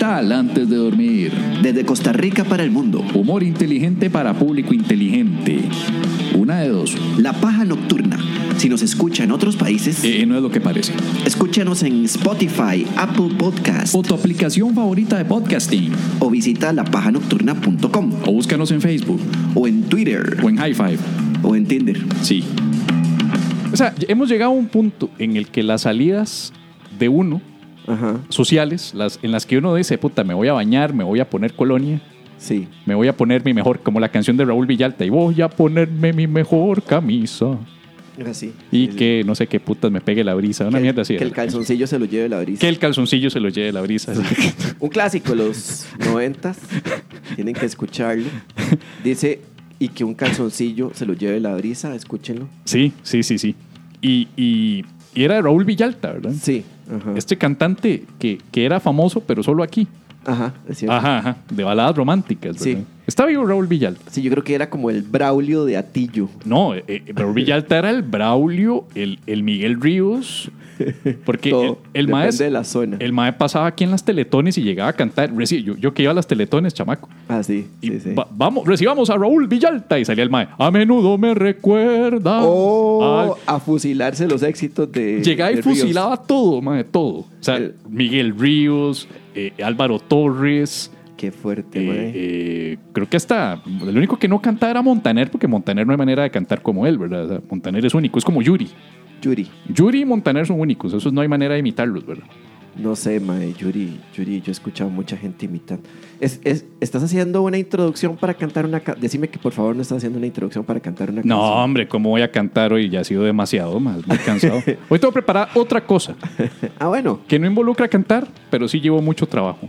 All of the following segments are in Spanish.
vital antes de dormir. desde Costa Rica para el mundo. Humor inteligente para público inteligente. Una de dos. La Paja Nocturna. Si nos escucha en otros países, Eh, no es lo que parece. escúchanos en Spotify, Apple Podcast O tu aplicación favorita de podcasting. o visita lapajanocturna.com O búscanos en Facebook. o en Twitter O en High Five. o en Tinder. Sí. O sea, hemos llegado a un punto en el que las salidas de uno, Ajá, sociales, las, en las que uno dice, puta, me voy a bañar, me voy a poner colonia, sí. me voy a poner mi mejor, como la canción de Raúl Villalta, y voy a ponerme mi mejor camisa. Así. Y que no sé qué putas me pegue la brisa. Una que, mierda así. que el calzoncillo se lo lleve la brisa. Que el calzoncillo se lo lleve la brisa. Un clásico de los noventas. Tienen que escucharlo. Dice, y que un calzoncillo se lo lleve la brisa. Escúchenlo. sí, sí, sí, sí. Y, y, y era de Raúl Villalta, ¿verdad? Sí. Ajá. Este cantante que, que era famoso, pero solo aquí. Ajá, es cierto. Ajá, ajá. De baladas románticas, ¿verdad? Sí. Está vivo Raúl Villalta. Sí, yo creo que era como el Braulio de Atillo. No, eh, eh, Raúl Villalta era el Braulio, el, el Miguel Ríos. Porque Todo. el, el maestro. de la zona. El mae pasaba aquí en las teletones y llegaba a cantar. Yo, yo que iba a las teletones, chamaco. Ah, sí. Y sí, sí. va- vamos, recibamos a Raúl Villalta. Y salía el mae. A menudo me recuerda. O al-". a fusilarse los éxitos de. Llegaba y de Ríos. fusilaba todo, mae, todo. O sea, El- Miguel Ríos, eh, Álvaro Torres. Qué fuerte, eh, mae. eh, creo que hasta. El único que no cantaba era Montaner, porque Montaner no hay manera de cantar como él, ¿verdad? O sea, Montaner es único, es como Yuri. Yuri. Yuri y Montaner son únicos, esos no hay manera de imitarlos, ¿verdad? No sé, mae. Yuri. Yuri, yo he escuchado mucha gente imitando. Es, es- ¿Estás haciendo una introducción para cantar una ca- Decime que por favor no estás haciendo una introducción para cantar una No, canción. hombre, ¿cómo voy a cantar hoy? Ya ha sido demasiado, más, muy cansado. Hoy tengo que preparar otra cosa. Ah, bueno. que no involucra cantar, pero sí llevo mucho trabajo.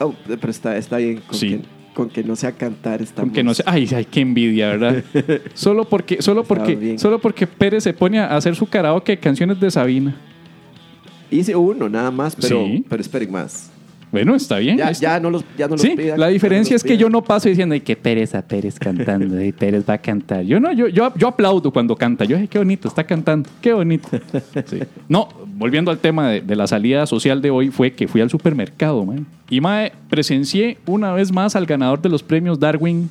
Oh, pero está, está bien. Con, Sí. Con que no sea cantar está Aunque no sé, ay, ay, qué envidia, ¿verdad? solo porque, solo porque, solo porque Pérez se pone a hacer su karaoke de canciones de Sabina. Hice uno nada más, pero, Sí. pero esperen más. Bueno, está bien. Ya, ya no los, ya no los Sí, pidan, la no diferencia es que yo no paso diciendo, ay, qué pereza Pérez cantando, y Pérez va a cantar. Yo no, yo, yo, yo aplaudo cuando canta. Yo, ay, qué bonito, está cantando, qué bonito. Sí. No, volviendo al tema de, de la salida social de hoy, fue que fui al supermercado, man. Y, mae, presencié una vez más al ganador de los premios Darwin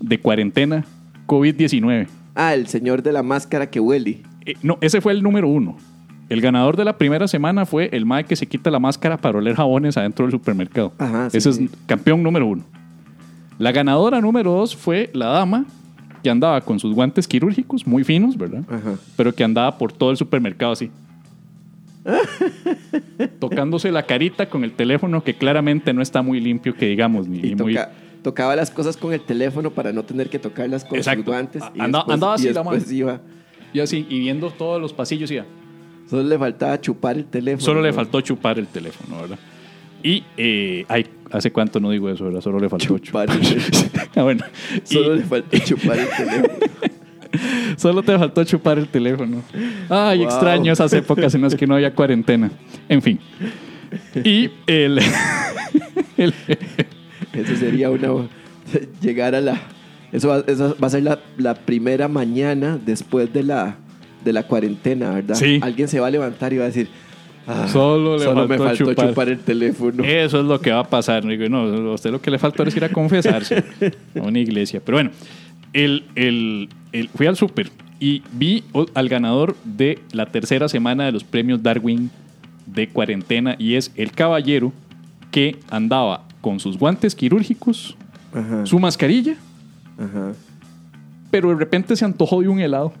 de cuarentena COVID-19. Ah, el señor de la máscara que huele. Eh, no, ese fue el número uno. El ganador de la primera semana fue el mae que se quita la máscara para oler jabones adentro del supermercado. Ajá, sí, Ese sí. es campeón número uno. La ganadora número dos fue la dama que andaba con sus guantes quirúrgicos, muy finos, ¿verdad? Ajá. Pero que andaba por todo el supermercado así. Tocándose la carita con el teléfono que claramente no está muy limpio, que digamos, ni, Y muy... toca- tocaba las cosas con el teléfono para no tener que tocarlas con Exacto. sus guantes. Y Anda- después, andaba y así la mano. iba. Y así, y viendo todos los pasillos, iba. Solo le faltaba chupar el teléfono. Solo le faltó chupar el teléfono, ¿verdad? Y, eh, ay, ¿hace cuánto no digo eso, verdad? Solo le faltó Chupar. chupar. ah, bueno. Y Solo le faltó chupar el teléfono. solo te faltó chupar el teléfono. Ay, Wow. extraño esas épocas en las que no había cuarentena. En fin. Y el... el- Eso sería una. Llegar a la. Eso va, eso va a ser la, la primera mañana después de la, de la cuarentena, ¿verdad? Sí. Alguien se va a levantar y va a decir. "Ah, Solo le me faltó faltó chupar". chupar. el teléfono. Eso es lo que va a pasar. Digo, no, a usted lo que le falta es ir a confesarse a una iglesia. Pero bueno, el, el- el- fui al súper y vi al ganador de la tercera semana de los premios Darwin de cuarentena y es el caballero que andaba con sus guantes quirúrgicos, Ajá. su mascarilla, Ajá. pero de repente se antojó de un helado.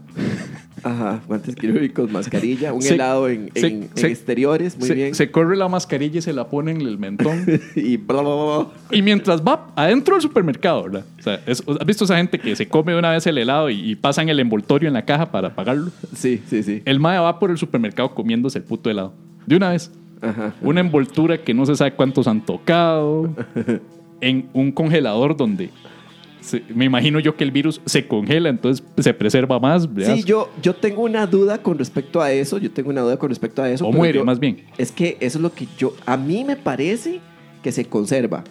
Ajá. Guantes quirúrgicos, mascarilla, un Se- helado en, se- en- en se- exteriores, muy bien. se corre la mascarilla y se la pone en el mentón. y bla, bla, bla. Y mientras va adentro del supermercado, ¿verdad? O sea, es- ¿has visto esa gente que se come de una vez el helado y, y pasan el envoltorio en la caja para pagarlo? Sí, sí, sí. El mae va por el supermercado comiéndose el puto helado. De una vez. Ajá. Una envoltura que no se sabe cuántos han tocado. En un congelador donde me imagino yo que el virus se congela, entonces se preserva más. ¿verdad? Sí, yo, yo tengo una duda con respecto a eso. Yo tengo una duda con respecto a eso. o muere, yo- más bien. Es que eso es lo que yo. A mí me parece que se conserva.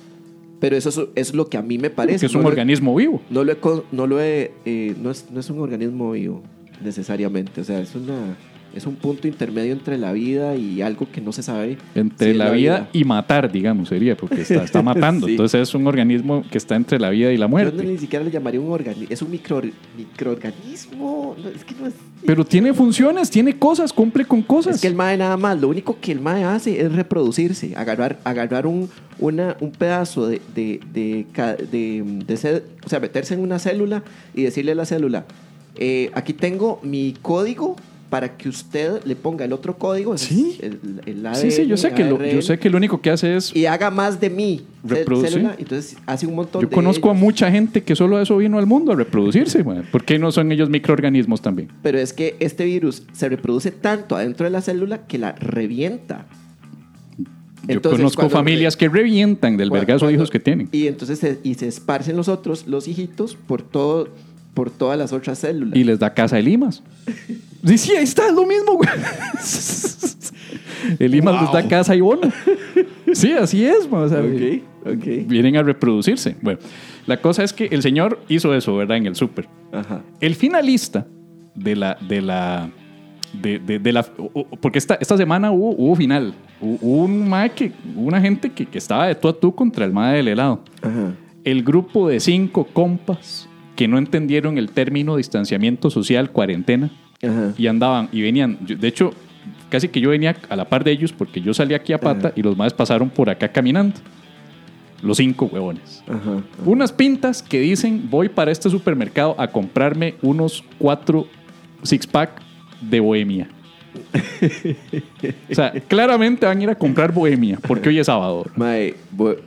Pero eso es, es lo que a mí me parece. que es No un lo organismo vivo. No lo he, no lo he, eh, no, es, no es un organismo vivo necesariamente, o sea, es una es un punto intermedio entre la vida y algo que no se sabe. Entre si la, vida, y matar, digamos, sería, porque está, está matando. Sí. Entonces es un organismo que está entre la vida y la Yo no muerte. ni siquiera le llamaría un organismo, es un micro, microorganismo, no, es que no es... Pero tiene funciones, tiene cosas, cumple con cosas. Es que el MAE nada más, lo único que el MAE hace es reproducirse, agarrar, agarrar un, una, un pedazo de, de, de, de- de o sea, meterse en una célula y decirle a la célula, eh, aquí tengo mi código para que usted le ponga el otro código, Sí. el, el sí, sí, yo ADN, sé, que lo, yo ARN, sé que lo único que hace es... y haga más de mí Reproducir. entonces hace un montón Yo de conozco a ellos. mucha gente que solo a eso vino al mundo, a reproducirse. güey. ¿Por qué no son ellos microorganismos también? Pero es que este virus se reproduce tanto adentro de la célula que la revienta. Yo Entonces, conozco familias que revientan del vergazo de hijos que tienen. Y entonces se, y se esparcen los otros, los hijitos, por todo, por todas las otras células. Y les da casa de limas. Sí, sí, ahí está, es lo mismo, güey. El limas les da casa y bono. Sí, así es, o sea, ok. vienen a reproducirse. Bueno, la cosa es que el señor hizo eso, ¿verdad? En el súper. El finalista de la. De la de, de- de la porque esta, esta semana hubo, hubo final. Hubo un mae que, una gente que, que estaba de tú a tú contra el mae del helado. Ajá. El grupo de cinco compas que no entendieron el término distanciamiento social, cuarentena, Ajá. y andaban y venían. yo- de hecho, casi que yo venía a la par de ellos porque yo salí aquí a pata y los maes pasaron por acá caminando. Los cinco huevones. Ajá. Unas pintas que dicen voy para este supermercado a comprarme unos cuatro six pack de bohemia. o sea, claramente van a ir a comprar bohemia porque hoy es sábado. Mae,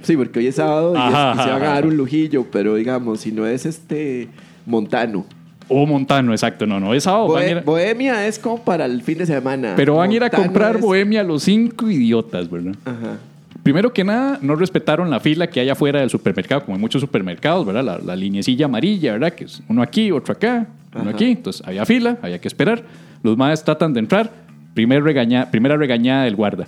sí, porque hoy es sábado y, es- Ajá, y se van a dar un lujillo, pero digamos, si no es este Montano. O Montano, exacto. No, no, es sábado. van a Bohe- ir a- Bohemia es como para el fin de semana. pero van a ir a Montano comprar es- bohemia los cinco idiotas, ¿verdad? Ajá. Primero que nada, no respetaron la fila que hay afuera del supermercado, como en muchos supermercados, ¿verdad? La, la linecilla amarilla, ¿verdad? Que es uno aquí, otro acá, uno Ajá. aquí. Entonces, había fila, había que esperar. Los madres tratan de entrar. Primer regaña, primera regañada del guarda.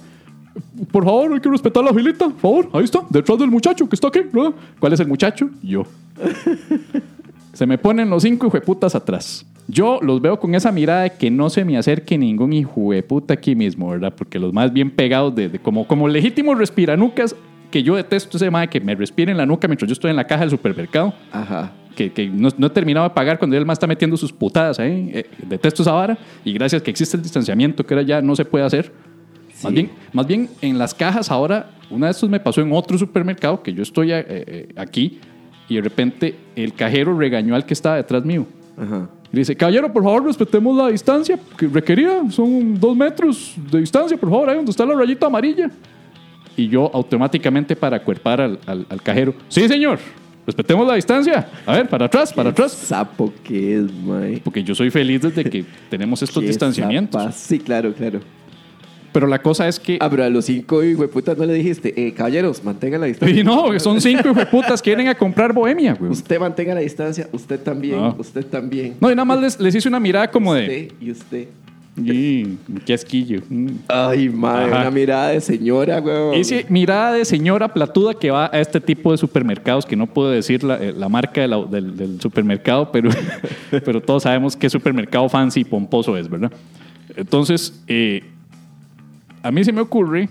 Por favor, hay que respetar la filita. Por favor, ahí está, detrás del muchacho que está aquí. ¿verdad? ¿Cuál es el muchacho? Yo. Se me ponen los cinco hijueputas atrás. Yo los veo con esa mirada de que no se me acerque ningún hijueputa aquí mismo, ¿verdad? Porque los más bien pegados de, de- como, como legítimos respiranucas, que yo detesto ese mae que me respire en la nuca mientras yo estoy en la caja del supermercado, Ajá. que, que no, no he terminado de pagar cuando él más está metiendo sus putadas ahí. Eh, detesto esa vara y gracias que existe el distanciamiento, que ahora ya no se puede hacer. Más, Sí. bien, más bien en las cajas ahora, una de estos me pasó en otro supermercado que yo estoy eh, eh, aquí y de repente el cajero regañó al que estaba detrás mío. Ajá. Y le dice, caballero, por favor, respetemos la distancia que requerida. Son dos metros de distancia, por favor, ahí donde está la rayita amarilla. Y yo automáticamente para acuerpar al, al- al cajero, sí, señor, respetemos la distancia. A ver, para atrás, para atrás. Sapo que es, mae. Porque yo soy feliz desde que tenemos estos Qué distanciamientos. Sí, claro, claro. Pero la cosa es que... Ah, pero a los cinco hijueputas no le dijiste, eh, caballeros, mantengan la distancia. Y no, son cinco hijueputas que vienen a comprar bohemia, güey. Usted mantenga la distancia, usted también, No. usted también. No, y nada más les, les hice una mirada como de... Usted y usted. Y, qué asquillo. Mm. Ay, madre, Ajá. una mirada de señora, weón. Ese mirada de señora platuda que va a este tipo de supermercados, que no puedo decir la, eh, la marca de la- del, del supermercado, pero, pero todos sabemos qué supermercado fancy y pomposo es, ¿verdad? Entonces, eh, a mí se me ocurre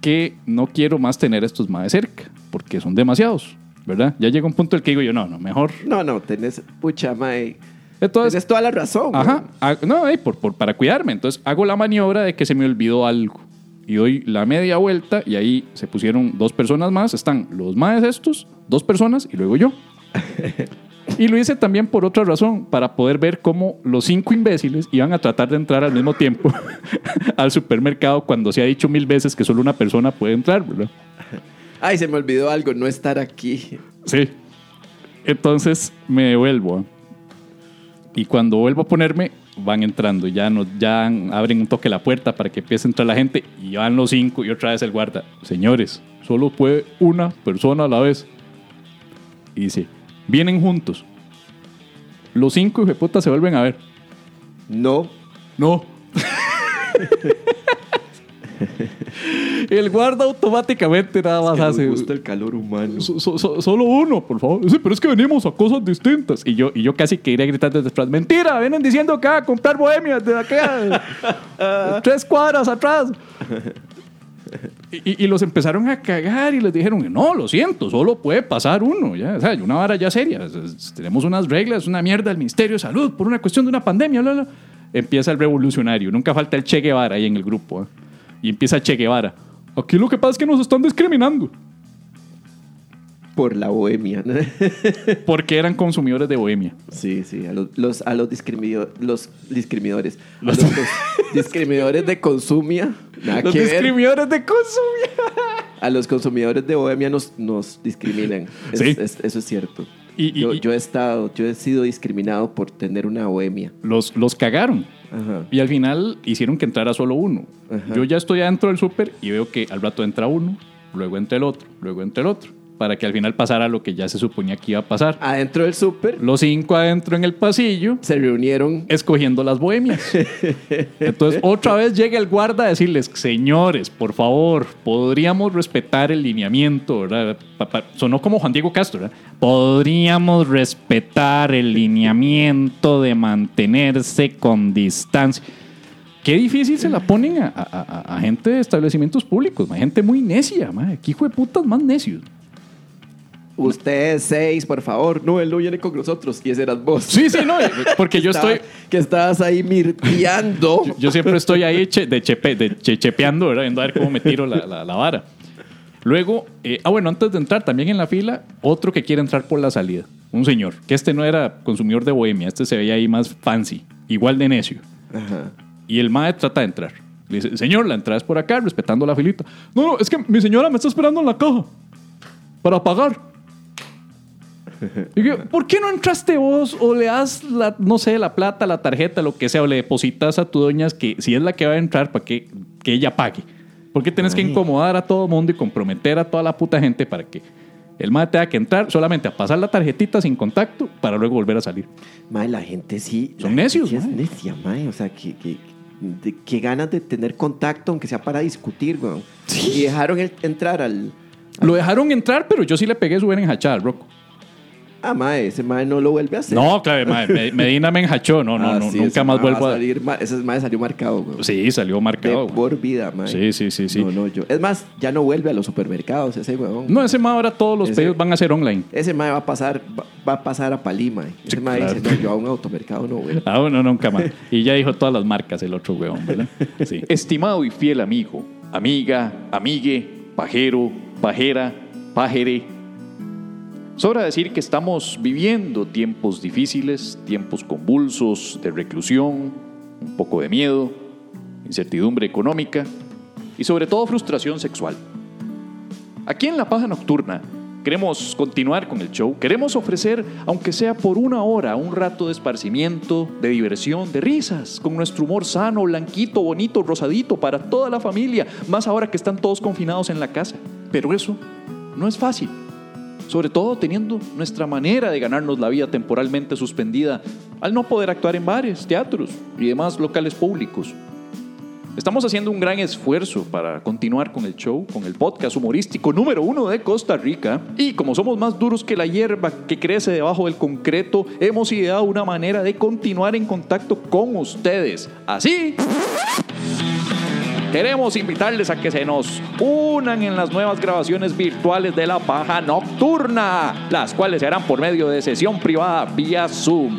que no quiero más tener estos más de cerca, porque son demasiados, ¿verdad? Ya llega un punto en el que digo yo, no, no, mejor. No, no, tenés, pucha, mae. Entonces, Tenés toda la razón. Ajá, weón. ah, no, eh, por, por- para cuidarme. Entonces hago la maniobra de que se me olvidó algo. Y doy la media vuelta y ahí se pusieron dos personas más. Están los más estos, dos personas y luego yo. y lo hice también por otra razón, para poder ver cómo los cinco imbéciles iban a tratar de entrar al mismo tiempo al supermercado cuando se ha dicho mil veces que solo una persona puede entrar, ¿verdad? Ay, se me olvidó algo, no estar aquí. Sí. Entonces me devuelvo. ¿eh? Y cuando vuelvo a ponerme, van entrando. Ya, nos, ya abren un toque la puerta para que empiece a entrar la gente. Y van los cinco y otra vez el guarda. Señores, solo puede una persona a la vez. Y dice, vienen juntos. Los cinco de puta se vuelven a ver. No. No. el guarda automáticamente nada más hace. Me gusta el calor humano. So- so- so- solo uno, por favor. Sí, pero es que venimos a cosas distintas. Y yo, y yo casi que iría gritando desde atrás. Mentira, vienen diciendo que va a comprar bohemias de aquella. tres cuadras atrás. Y, y- los empezaron a cagar y les dijeron, no, lo siento, solo puede pasar uno. Ya, o sea, una vara ya seria. Tenemos unas reglas, una mierda del Ministerio de Salud por una cuestión de una pandemia. bla, bla. Empieza el revolucionario. Nunca falta el Che Guevara ahí en el grupo. ¿eh? Y empieza Che Guevara. Aquí lo que pasa es que nos están discriminando. Por la bohemia. Porque eran consumidores de bohemia. sí, sí. A los, los- a los, discrimido- los discriminadores. A los, los discriminadores de consumia. Nada Los que ver. discriminadores de consumidores. A los consumidores de bohemia nos, nos discriminan. Es- Sí. es- eso es cierto. Y- y- yo, y- yo he estado, yo he sido discriminado por tener una bohemia. Los, los cagaron. Ajá. Y al final hicieron que entrara solo uno. Ajá. Yo ya estoy adentro del súper y veo que al rato entra uno, luego entra el otro, luego entra el otro. Para que al final pasara lo que ya se suponía que iba a pasar. Adentro del súper Los cinco adentro en el pasillo, se reunieron. escogiendo las bohemias. Entonces, otra vez llega el guarda a decirles, señores, por favor, podríamos respetar el lineamiento, ¿verdad? Sonó como Juan Diego Castro, ¿verdad? Podríamos respetar el lineamiento de mantenerse con distancia. Qué difícil se la ponen a, a- a- a gente de establecimientos públicos, ma, gente muy necia, ma. Aquí hijo de putas más necios. Ustedes seis, por favor. No, él no viene con nosotros. Y ese eras vos. Sí, sí, no, porque yo Estaba- estoy... Que estabas ahí mirteando. Yo siempre estoy ahí che- de, chepe, de che- chepeando, ¿verdad? Viendo a ver cómo me tiro la, la- la vara. Luego, eh, ah, bueno, antes de entrar, también en la fila, otro que quiere entrar por la salida. Un señor, que este no era consumidor de bohemia, este se veía ahí más fancy, igual de necio. Ajá. Y el mae trata de entrar. Le dice, señor, la entrada es por acá, respetando la filita. No, no, es que mi señora me está esperando en la caja para pagar. Y yo, ¿por qué no entraste vos o le das, la, no sé, la plata, la tarjeta, lo que sea, o le depositas a tu doña que si es la que va a entrar para que, que ella pague? ¿Por qué tienes que incomodar a todo mundo y comprometer a toda la puta gente para que el mae tenga que entrar solamente a pasar la tarjetita sin contacto para luego volver a salir? Mae, la gente sí. Son la gente necios, sí es necia, mae. O sea, que, que, de- que ganas de tener contacto, aunque sea para discutir, weón. Y dejaron el- entrar al. Lo dejaron entrar, pero yo sí le pegué su en hachada al Rocco. Ah, mae, ese mae no lo vuelve a hacer. No, claro, mae, Me- Medina me enjachó. No, no, Ah, no, sí, nunca más vuelvo a. salir, ma- ese mae salió marcado, weón. Sí, salió De marcado. güey. por vida, mae. Sí, sí, sí, sí. No, no, yo. Es más, ya no vuelve a los supermercados ese weón. No, ese mae ahora todos los Ese- pedidos van a ser online. Ese mae va a pasar, va, va a pasar a Palí, mae. Ese Sí, mae claro. dice, no, yo a un automercado no vuelvo. Ah, bueno, nunca más. Y ya dijo todas las marcas el otro huevón, ¿verdad? Sí. Estimado y fiel amigo, amiga, amigue, pajero, pajera, pajere. Sobra decir que estamos viviendo tiempos difíciles, tiempos convulsos de reclusión, un poco de miedo, incertidumbre económica y sobre todo frustración sexual. Aquí en La Paja Nocturna queremos continuar con el show, queremos ofrecer, aunque sea por una hora, un rato de esparcimiento, de diversión, de risas, con nuestro humor sano, blanquito, bonito, rosadito para toda la familia, más ahora que están todos confinados en la casa. Pero eso no es fácil, sobre todo teniendo nuestra manera de ganarnos la vida temporalmente suspendida al no poder actuar en bares, teatros y demás locales públicos. Estamos haciendo un gran esfuerzo para continuar con el show, con el podcast humorístico número uno de Costa Rica. Y como somos más duros que la hierba que crece debajo del concreto, hemos ideado una manera de continuar en contacto con ustedes. Así Queremos invitarles a que se nos unan en las nuevas grabaciones virtuales de La Paja Nocturna, las cuales se harán por medio de sesión privada vía Zoom.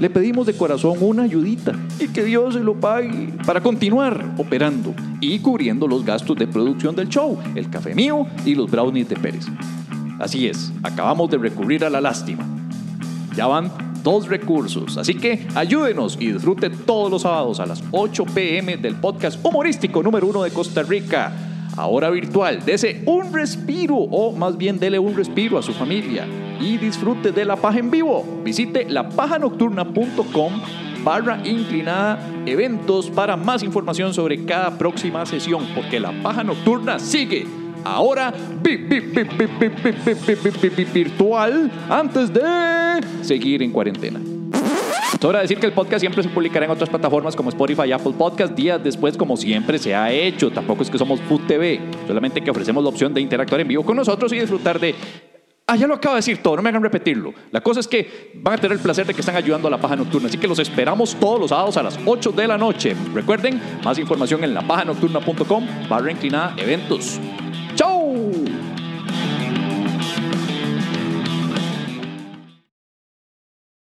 le pedimos de corazón una ayudita y que Dios se lo pague para continuar operando y cubriendo los gastos de producción del show, el café mío y los brownies de Pérez. Así es, acabamos de recurrir a la lástima. Ya van dos recursos, así que ayúdenos y disfrute todos los sábados a las 8 pm del podcast humorístico número uno de Costa Rica ahora virtual. Dese un respiro o más bien dele un respiro a su familia y disfrute de la paja en vivo. Visite lapajanocturna.com barra inclinada eventos para más información sobre cada próxima sesión, porque la paja nocturna sigue. Ahora virtual antes de seguir en cuarentena. Sobra decir que el podcast siempre se publicará en otras plataformas como Spotify y Apple Podcast días después, como siempre se ha hecho. Tampoco es que somos Food TV, solamente que ofrecemos la opción de interactuar en vivo con nosotros y disfrutar de. Ah, ya lo acabo de decir todo, no me hagan repetirlo. La cosa es que van a tener el placer de que están ayudando a la paja nocturna, así que los esperamos todos los sábados a las 8 de la noche. Recuerden, más información en lapajanocturna.com barra inclinada eventos. ¡Chau!